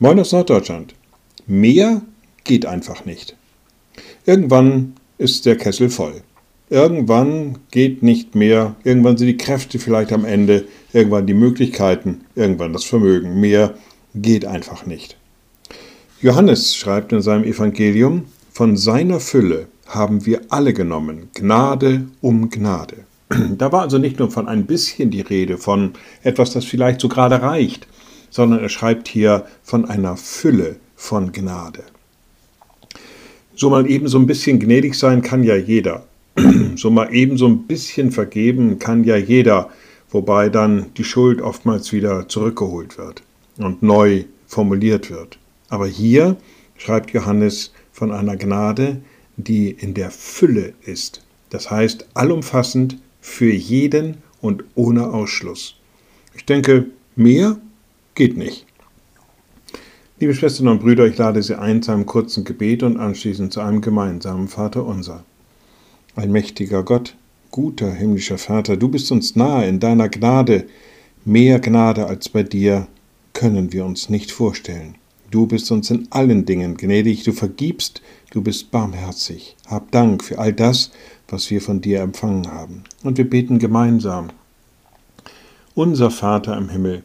Moin aus Norddeutschland. Mehr geht einfach nicht. Irgendwann ist der Kessel voll. Irgendwann geht nicht mehr, irgendwann sind die Kräfte vielleicht am Ende, irgendwann die Möglichkeiten, irgendwann das Vermögen. Mehr geht einfach nicht. Johannes schreibt in seinem Evangelium, von seiner Fülle haben wir alle genommen, Gnade um Gnade. Da war also nicht nur von ein bisschen die Rede, von etwas, das vielleicht so gerade reicht, sondern er schreibt hier von einer Fülle von Gnade. So mal eben so ein bisschen gnädig sein kann ja jeder. So mal eben so ein bisschen vergeben kann ja jeder, wobei dann die Schuld oftmals wieder zurückgeholt wird und neu formuliert wird. Aber hier schreibt Johannes von einer Gnade, die in der Fülle ist. Das heißt allumfassend für jeden und ohne Ausschluss. Ich denke, mehr geht nicht. Liebe Schwestern und Brüder, ich lade Sie ein zu einem kurzen Gebet und anschließend zu einem gemeinsamen Vater unser. Allmächtiger Gott, guter himmlischer Vater, du bist uns nahe in deiner Gnade. Mehr Gnade als bei dir können wir uns nicht vorstellen. Du bist uns in allen Dingen gnädig, du vergibst, du bist barmherzig. Hab Dank für all das, was wir von dir empfangen haben. Und wir beten gemeinsam. Unser Vater im Himmel,